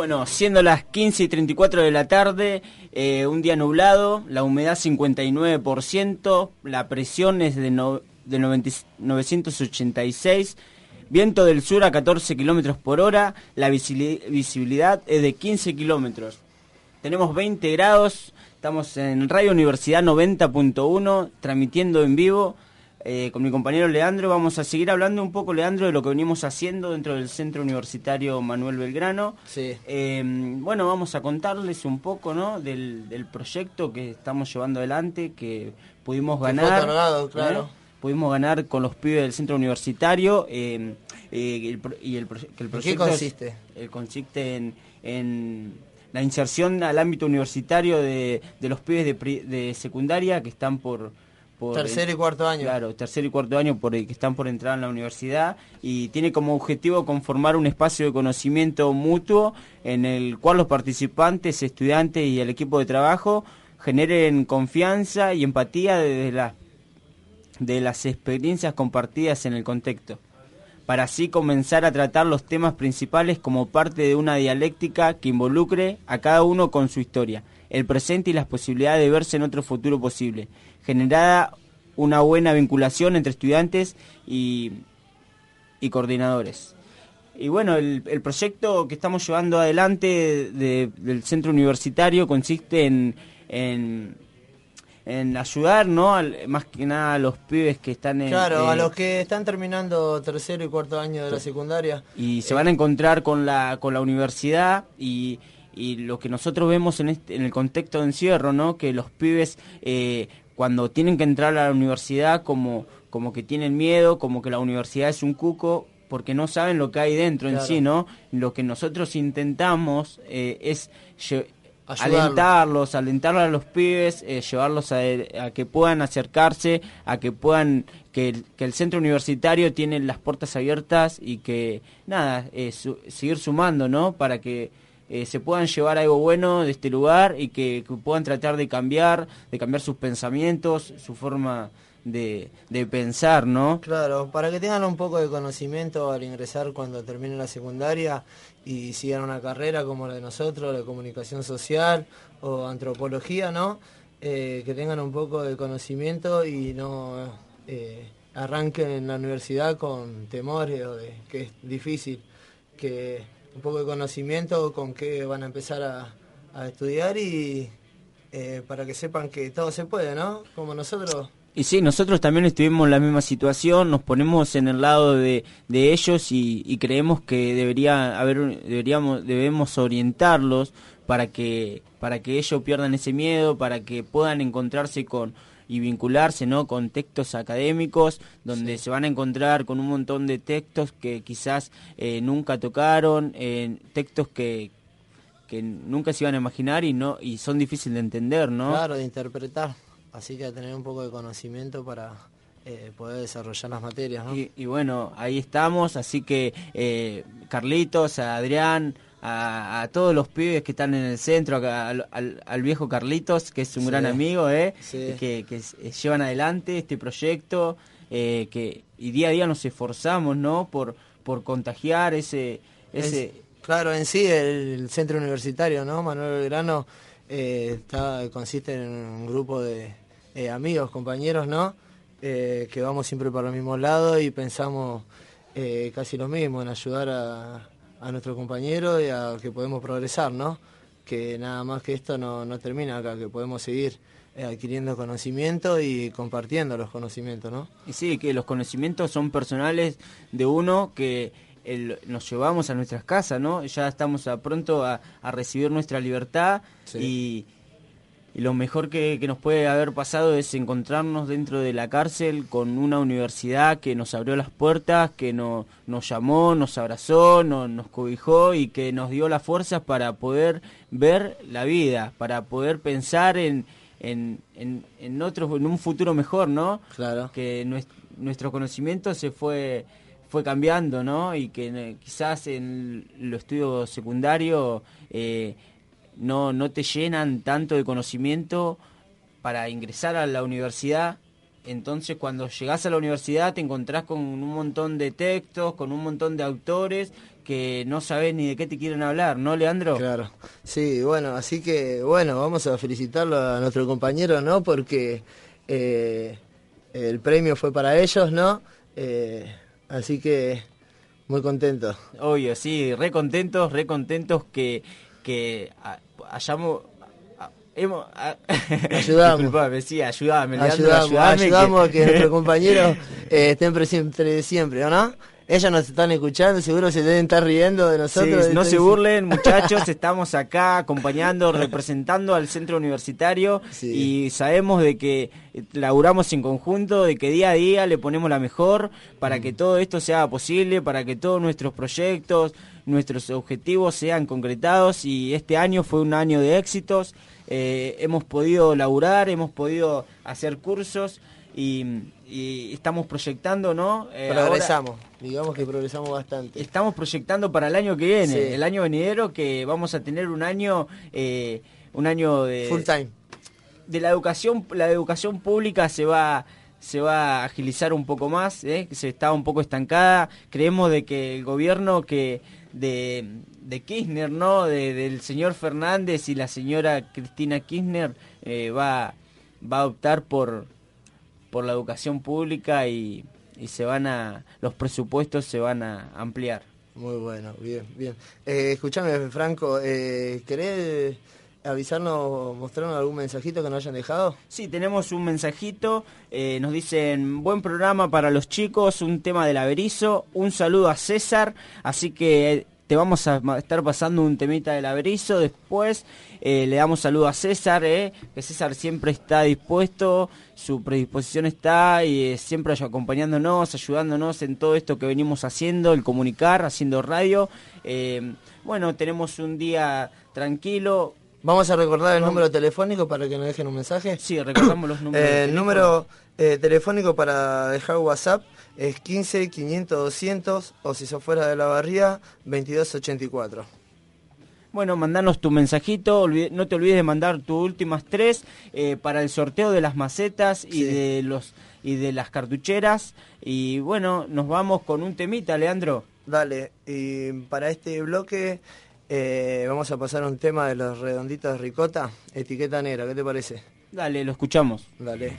Bueno, siendo las 15 y 34 de la tarde, eh, un día nublado, la humedad 59%, la presión es de, no, de 986, viento del sur a 14 kilómetros por hora, la visibilidad es de 15 kilómetros. Tenemos 20 grados, estamos en Radio Universidad 90.1, transmitiendo en vivo eh, con mi compañero Leandro. Vamos a seguir hablando un poco, Leandro, de lo que venimos haciendo dentro del Centro Universitario Manuel Belgrano. Sí. Eh, bueno, vamos a contarles un poco ¿no? del, proyecto que estamos llevando adelante, que pudimos ganar. Otorgado, claro. ¿eh? Pudimos ganar con los pibes del Centro Universitario. y el, el proyecto qué consiste? consiste en, la inserción al ámbito universitario de, los pibes de, de secundaria que están por tercer y cuarto año. Claro, tercer y cuarto año por, que están por entrar en la universidad y tiene como objetivo conformar un espacio de conocimiento mutuo en el cual los participantes, estudiantes y el equipo de trabajo generen confianza y empatía desde la, de las experiencias compartidas en el contexto, para así comenzar a tratar los temas principales como parte de una dialéctica que involucre a cada uno con su historia, el presente y las posibilidades de verse en otro futuro posible generada una buena vinculación entre estudiantes y, y coordinadores. Y bueno, el, proyecto que estamos llevando adelante del centro universitario consiste en, en, ayudar, ¿no? más que nada a los pibes que están en... Claro, a eh, los que están terminando tercero y cuarto año de la secundaria. Y se van a encontrar con la, con la universidad y, y lo que nosotros vemos en, este, en el contexto de encierro, ¿no? Que los pibes eh, cuando tienen que entrar a la universidad como, como que tienen miedo, como que la universidad es un cuco, porque no saben lo que hay dentro en sí, ¿no? Lo que nosotros intentamos eh, es alentarlos, alentarlos a los pibes, eh, llevarlos a, que puedan acercarse, a que puedan, que el, que el centro universitario tiene las puertas abiertas y que, nada, eh, seguir sumando, ¿no? Para que eh, se puedan llevar algo bueno de este lugar y que, puedan tratar de cambiar, de cambiar sus pensamientos, su forma de, de, pensar, ¿no? Claro, para que tengan un poco de conocimiento al ingresar cuando terminen la secundaria y sigan una carrera como la de nosotros, de comunicación social o antropología, ¿no? Eh, que tengan un poco de conocimiento y no eh, arranquen en la universidad con temores o de que es difícil, que un poco de conocimiento con qué van a empezar a, estudiar y eh, para que sepan que todo se puede, ¿no? Como nosotros. Y sí, nosotros también estuvimos en la misma situación, nos ponemos en el lado de, de ellos y, y, creemos que debería haber, deberíamos, debemos orientarlos para que, para que ellos pierdan ese miedo, para que puedan encontrarse con, y vincularse ¿no? con textos académicos donde se van a encontrar con un montón de textos que quizás eh, nunca tocaron, eh, textos que, que nunca se iban a imaginar y no y son difíciles de entender, ¿no? Claro, de interpretar. Así que tener un poco de conocimiento para eh, poder desarrollar las materias, ¿no? Y, y, bueno, ahí estamos, así que eh, Carlitos, Adrián, a, todos los pibes que están en el centro, al, viejo Carlitos, que es un gran amigo, ¿eh? que, eh, llevan adelante este proyecto, eh, que y día a día nos esforzamos ¿no? por, por contagiar ese... ese... claro, en sí el, centro universitario, ¿no? Manuel Belgrano está, consiste en un grupo de amigos, compañeros, ¿no? que vamos siempre para el mismo lado y pensamos casi lo mismo, en ayudar a a nuestro compañero y a que podemos progresar, ¿no? Que nada más que esto no, no termina acá, que podemos seguir eh, adquiriendo conocimiento y compartiendo los conocimientos, ¿no? Y sí, que los conocimientos son personales de uno que nos llevamos a nuestras casas, ¿no? Ya estamos a pronto a, recibir nuestra libertad y y lo mejor que, nos puede haber pasado es encontrarnos dentro de la cárcel con una universidad que nos abrió las puertas, que nos llamó, nos abrazó, nos cobijó y que nos dio las fuerzas para poder ver la vida, para poder pensar en, en, en, otro, en un futuro mejor, ¿no? Claro. Que nuestro, conocimiento se fue fue cambiando, ¿no? Y que eh, quizás en los estudios secundarios eh, no, no te llenan tanto de conocimiento para ingresar a la universidad entonces cuando llegás a la universidad te encontrás con un montón de textos, con un montón de autores que no sabes ni de qué te quieren hablar, ¿no, Leandro? Claro, sí, bueno, así que, bueno, vamos a felicitarlo a nuestro compañero, ¿no? Porque eh, el premio fue para ellos, ¿no? Eh, así que, muy contentos. Obvio, sí, re contentos, re contentos que, que hayamos Hemos, ayudamos. sí, ayudame, ayudamos, ayudamos que... que nuestros compañeros eh, estén presentes siempre, ¿o no? Ellas nos están escuchando, seguro se deben estar riendo de nosotros. no se burlen, muchachos, estamos acá acompañando, representando al centro universitario y sabemos de que laburamos en conjunto, de que día a día le ponemos la mejor para que todo esto sea posible, para que todos nuestros proyectos, nuestros objetivos sean concretados y este año fue un año de éxitos. Eh, hemos podido laburar, hemos podido hacer cursos y, estamos proyectando, ¿no? Eh, progresamos, digamos que progresamos bastante. Estamos proyectando para el año que viene, el año venidero, que vamos a tener un año, eh, un año de... Full time. De la educación, la educación pública se va se va a agilizar un poco más, ¿eh? se está un poco estancada. Creemos de que el gobierno que de, de Kirchner, ¿no? del señor Fernández y la señora Cristina Kirchner eh, va, va a optar por por la educación pública y, y se van a los presupuestos se van a ampliar. Muy bueno, bien, bien. Eh, escuchame, Franco, eh, ¿querés avisarnos, mostrarnos algún mensajito que nos hayan dejado? Sí, tenemos un mensajito. Eh, nos dicen, buen programa para los chicos, un tema del averizo. Un saludo a César. Así que te vamos a estar pasando un temita del averizo después. Eh, le damos saludo a César, eh, que César siempre está dispuesto, su predisposición está y siempre acompañándonos, ayudándonos en todo esto que venimos haciendo, el comunicar, haciendo radio. Eh, bueno, tenemos un día tranquilo. Vamos a recordar el número telefónico para que nos dejen un mensaje. Sí, recordamos los números. el número telefónico para dejar WhatsApp es 15 500 200 o si sos fuera de la barría 2284. Bueno, mandanos tu mensajito, no te olvides de mandar tus últimas tres eh, para el sorteo de las macetas y de los y de las cartucheras y bueno, nos vamos con un temita, Leandro. Dale, y para este bloque eh, vamos a pasar un tema de los redonditos de ricota, etiqueta negra, ¿qué te parece? Dale, lo escuchamos. Dale.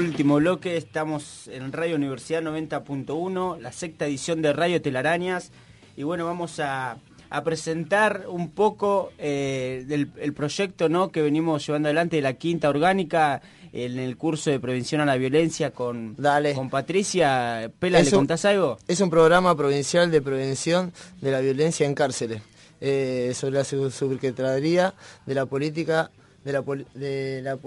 Último bloque, estamos en Radio Universidad 90.1, la sexta edición de Radio Telarañas. Y bueno, vamos a, presentar un poco eh, del el proyecto ¿no? que venimos llevando adelante de la quinta orgánica en el curso de prevención a la violencia con, con Patricia. Pela, ¿le contás algo? Es un programa provincial de prevención de la violencia en cárceles. Eh, sobre la subsecretaría de la política de la, de la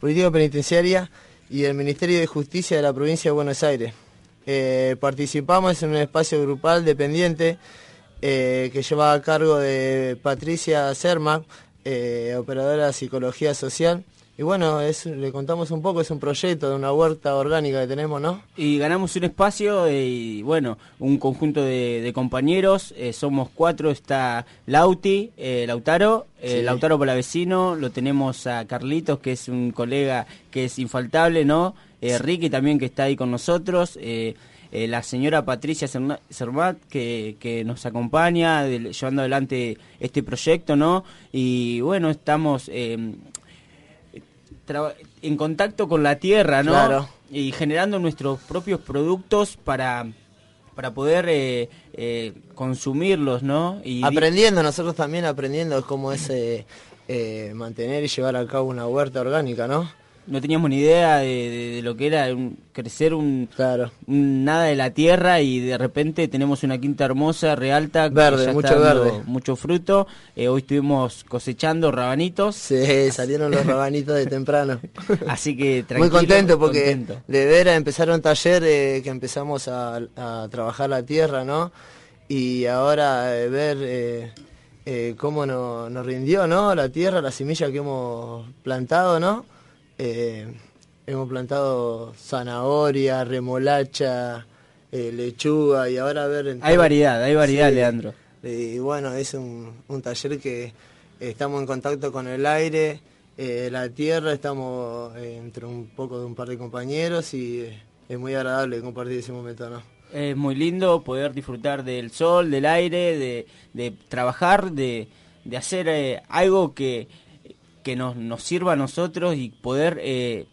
política penitenciaria y el Ministerio de Justicia de la provincia de Buenos Aires. Eh, participamos en un espacio grupal dependiente eh, que lleva a cargo de Patricia Serma, eh, operadora de psicología social, y bueno, es, le contamos un poco, es un proyecto de una huerta orgánica que tenemos, ¿no? Y ganamos un espacio y bueno, un conjunto de, compañeros, eh, somos cuatro, está Lauti, eh, Lautaro, eh, Lautaro Palavecino, lo tenemos a Carlitos, que es un colega que es infaltable, ¿no? Ricky también que está ahí con nosotros, la señora Patricia Sermat que, que nos acompaña llevando adelante este proyecto, ¿no? Y bueno, estamos en contacto con la tierra, ¿no? Y generando nuestros propios productos para, para poder eh, eh, consumirlos, ¿no? Y aprendiendo, nosotros también aprendiendo cómo es eh, mantener y llevar a cabo una huerta orgánica, ¿no? No teníamos ni idea de, lo que era crecer un, nada de la tierra y de repente tenemos una quinta hermosa, realta, verde, mucho verde, mucho fruto. Eh, hoy estuvimos cosechando rabanitos. Sí, salieron los rabanitos de temprano. Así que tranquilo, Muy contento porque de veras empezaron un taller eh, que empezamos a, trabajar la tierra, ¿no? Y ahora eh, ver cómo nos rindió, ¿no? La tierra, la semilla que hemos plantado, ¿no? Eh, hemos plantado zanahoria, remolacha, eh, lechuga y ahora a ver... Hay variedad, hay variedad, Leandro. Y bueno, es un, taller que estamos en contacto con el aire, eh, la tierra, estamos entre un poco de un par de compañeros y es muy agradable compartir ese momento, ¿no? Es muy lindo poder disfrutar del sol, del aire, de, trabajar, de, de hacer algo que que nos, nos sirva a nosotros y poder eh,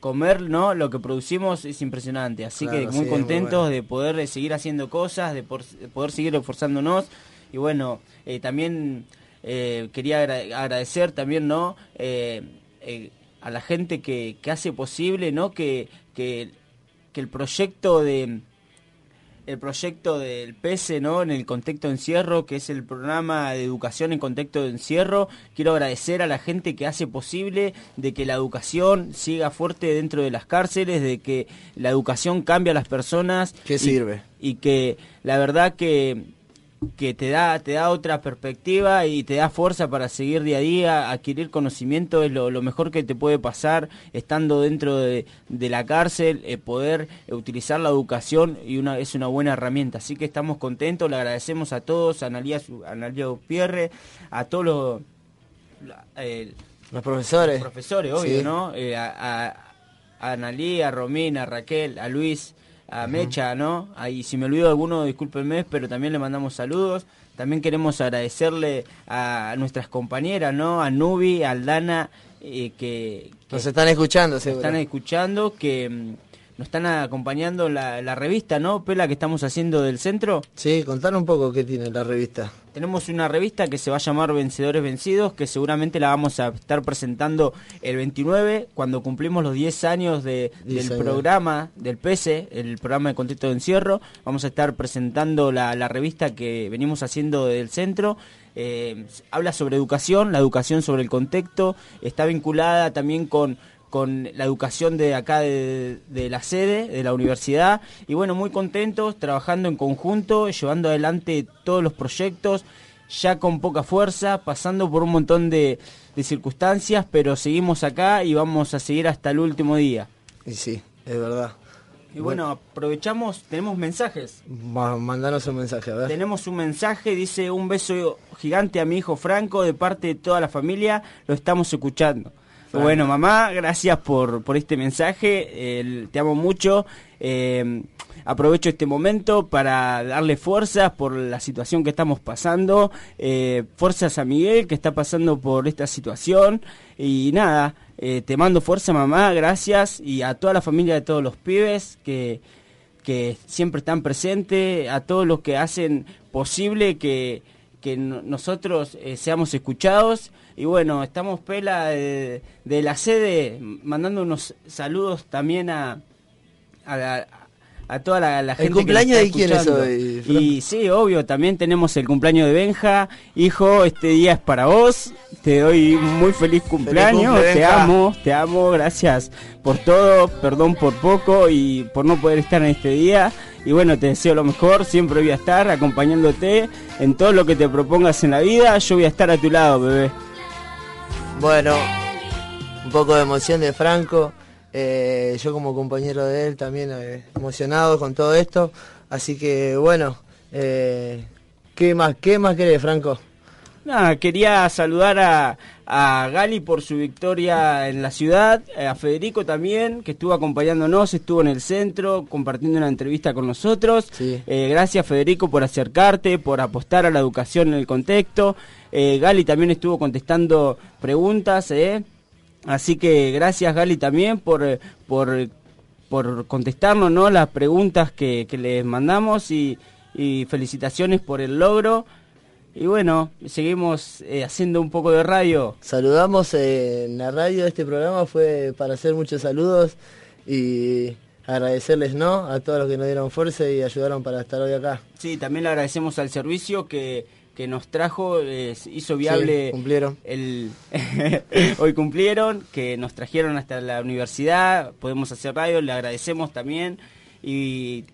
comer no lo que producimos es impresionante. Así que muy contentos de poder eh, seguir haciendo cosas de, poder seguir esforzándonos. Y bueno eh, también quería agradecer también no a la gente que, que hace posible no que, que, que el proyecto de el proyecto del PESE ¿no? en el contexto de encierro, que es el programa de educación en contexto de encierro. Quiero agradecer a la gente que hace posible de que la educación siga fuerte dentro de las cárceles, de que la educación cambie a las personas. ¿Qué sirve? Y que la verdad que que te da, te da otra perspectiva y te da fuerza para seguir día a día, adquirir conocimiento es lo, mejor que te puede pasar estando dentro de, la cárcel, eh, poder utilizar la educación y una, es una buena herramienta. Así que estamos contentos, le agradecemos a todos, a Analia, Analia Pierre, a todos los, eh, los profesores. profesores, obvio, ¿no? Eh, a, a, a Analia, a Romina, a Raquel, a Luis a Mecha, ¿no? Ahí si me olvido alguno, discúlpenme, pero también le mandamos saludos. También queremos agradecerle a nuestras compañeras, ¿no? A Nubi, a Aldana, eh, que, Nos están escuchando, seguro. están escuchando, que mm, nos están acompañando la, la revista, ¿no? Pela, que estamos haciendo del centro. Sí, contar un poco qué tiene la revista. Tenemos una revista que se va a llamar Vencedores Vencidos, que seguramente la vamos a estar presentando el 29, cuando cumplimos los 10 años de, del programa, del PESE, el programa de contexto de encierro. Vamos a estar presentando la, la revista que venimos haciendo del centro. Eh, habla sobre educación, la educación sobre el contexto, está vinculada también con con la educación de acá de, la sede, de la universidad. Y bueno, muy contentos, trabajando en conjunto, llevando adelante todos los proyectos, ya con poca fuerza, pasando por un montón de, circunstancias, pero seguimos acá y vamos a seguir hasta el último día. Y sí, es verdad. Y bueno, aprovechamos, tenemos mensajes. Mandanos un mensaje, a ver. Tenemos un mensaje, dice un beso gigante a mi hijo Franco de parte de toda la familia, lo estamos escuchando. Bueno, mamá, gracias por, por este mensaje, te amo mucho. Eh, aprovecho este momento para darle fuerzas por la situación que estamos pasando, eh, fuerzas a Miguel que está pasando por esta situación. Y nada, eh, te mando fuerza mamá, gracias. Y a toda la familia de todos los pibes que, que siempre están presentes, a todos los que hacen posible que, que nosotros seamos escuchados y bueno, estamos Pela de, la sede mandando unos saludos también a, a, toda la, gente. ¿El cumpleaños de quién es hoy? Y sí, obvio, también tenemos el cumpleaños de Benja. Hijo, este día es para vos. Te doy muy feliz cumpleaños. te amo, te amo. Gracias por todo. Perdón por poco y por no poder estar en este día. Y bueno, te deseo lo mejor. Siempre voy a estar acompañándote en todo lo que te propongas en la vida. Yo voy a estar a tu lado, bebé. Bueno, un poco de emoción de Franco. Eh, yo como compañero de él también eh, emocionado con todo esto. Así que bueno, eh, ¿qué más qué más querés, Franco? Nada, quería saludar a, a Gali por su victoria en la ciudad, a Federico también, que estuvo acompañándonos, estuvo en el centro compartiendo una entrevista con nosotros. gracias Federico por acercarte, por apostar a la educación en el contexto. Eh, Gali también estuvo contestando preguntas, ¿eh? Así que gracias Gali también por, por por contestarnos ¿no? las preguntas que, que les mandamos y, y felicitaciones por el logro. Y bueno, seguimos eh, haciendo un poco de radio. Saludamos eh, en la radio, este programa fue para hacer muchos saludos y agradecerles ¿no? a todos los que nos dieron fuerza y ayudaron para estar hoy acá. Sí, también le agradecemos al servicio que, que nos trajo, hizo viable... Sí, cumplieron. El, hoy cumplieron, que nos trajeron hasta la universidad, podemos hacer radio, le agradecemos también. Y,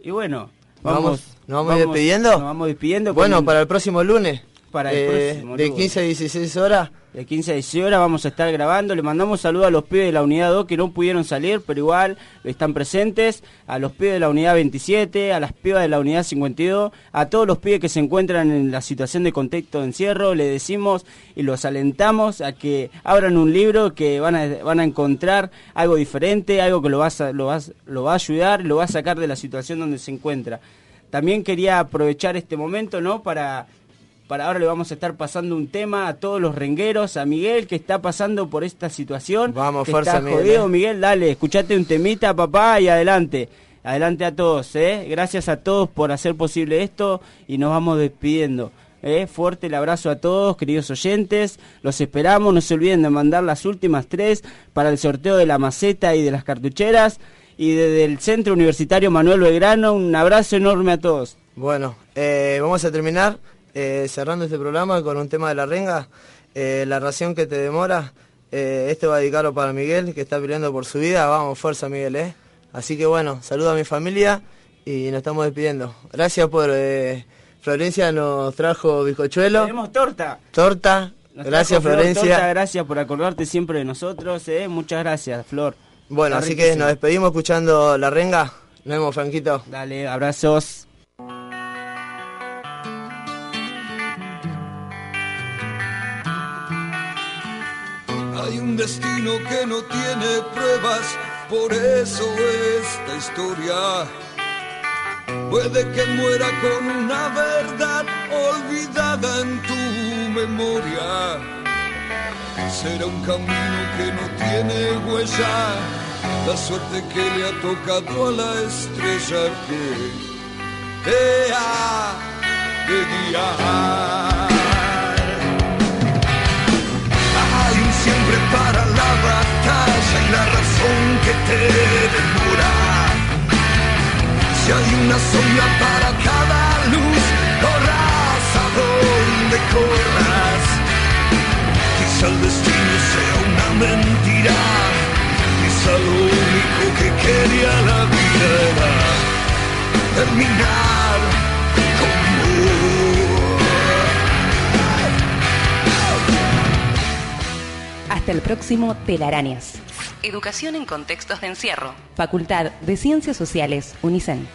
y bueno, Vamos, ¿Nos vamos, despidiendo? Nos vamos despidiendo. Bueno, para el próximo lunes. Para el eh, próximo De 15 a 16 horas. De 15 a 16 horas vamos a estar grabando. Le mandamos saludos a los pibes de la unidad 2 que no pudieron salir, pero igual están presentes. A los pibes de la unidad 27, a las pibas de la unidad 52, a todos los pibes que se encuentran en la situación de contexto de encierro. Le decimos y los alentamos a que abran un libro que van a, van a encontrar algo diferente, algo que lo va, a, lo, va, lo va a ayudar, lo va a sacar de la situación donde se encuentra. También quería aprovechar este momento, ¿no? Para para ahora le vamos a estar pasando un tema a todos los rengueros, a Miguel que está pasando por esta situación. Vamos, que fuerza, está jodido, Miguel, dale, escuchate un temita, papá, y adelante. Adelante a todos, ¿eh? Gracias a todos por hacer posible esto y nos vamos despidiendo. ¿eh? Fuerte el abrazo a todos, queridos oyentes. Los esperamos. No se olviden de mandar las últimas tres para el sorteo de la maceta y de las cartucheras. Y desde el Centro Universitario Manuel Belgrano, un abrazo enorme a todos. Bueno, eh, vamos a terminar eh, cerrando este programa con un tema de la renga, eh, la ración que te demora. Eh, este va a dedicarlo para Miguel, que está peleando por su vida. Vamos, fuerza Miguel, ¿eh? Así que bueno, saludo a mi familia y nos estamos despidiendo. Gracias por... Florencia nos trajo bizcochuelo. Tenemos torta. Torta. Nos gracias trajo Flor Florencia. Torta, gracias por acordarte siempre de nosotros. ¿eh? Muchas gracias, Flor. Bueno, Está así que nos despedimos escuchando la renga. Nos vemos, Franquito. Dale, abrazos. Hay un destino que no tiene pruebas, por eso esta historia puede que muera con una verdad olvidada en tu memoria. Será un camino que no tiene huella, la suerte que le ha tocado a la estrella que te ha de. Un siempre para la batalla y la razón que te demora. Si hay una sombra para cada luz, corras a donde corras. Quizá el destino sea una mentira, quizá lo único que quería la vida era terminar como Hasta el próximo Telarañas. Educación en contextos de encierro. Facultad de Ciencias Sociales, UNICEN.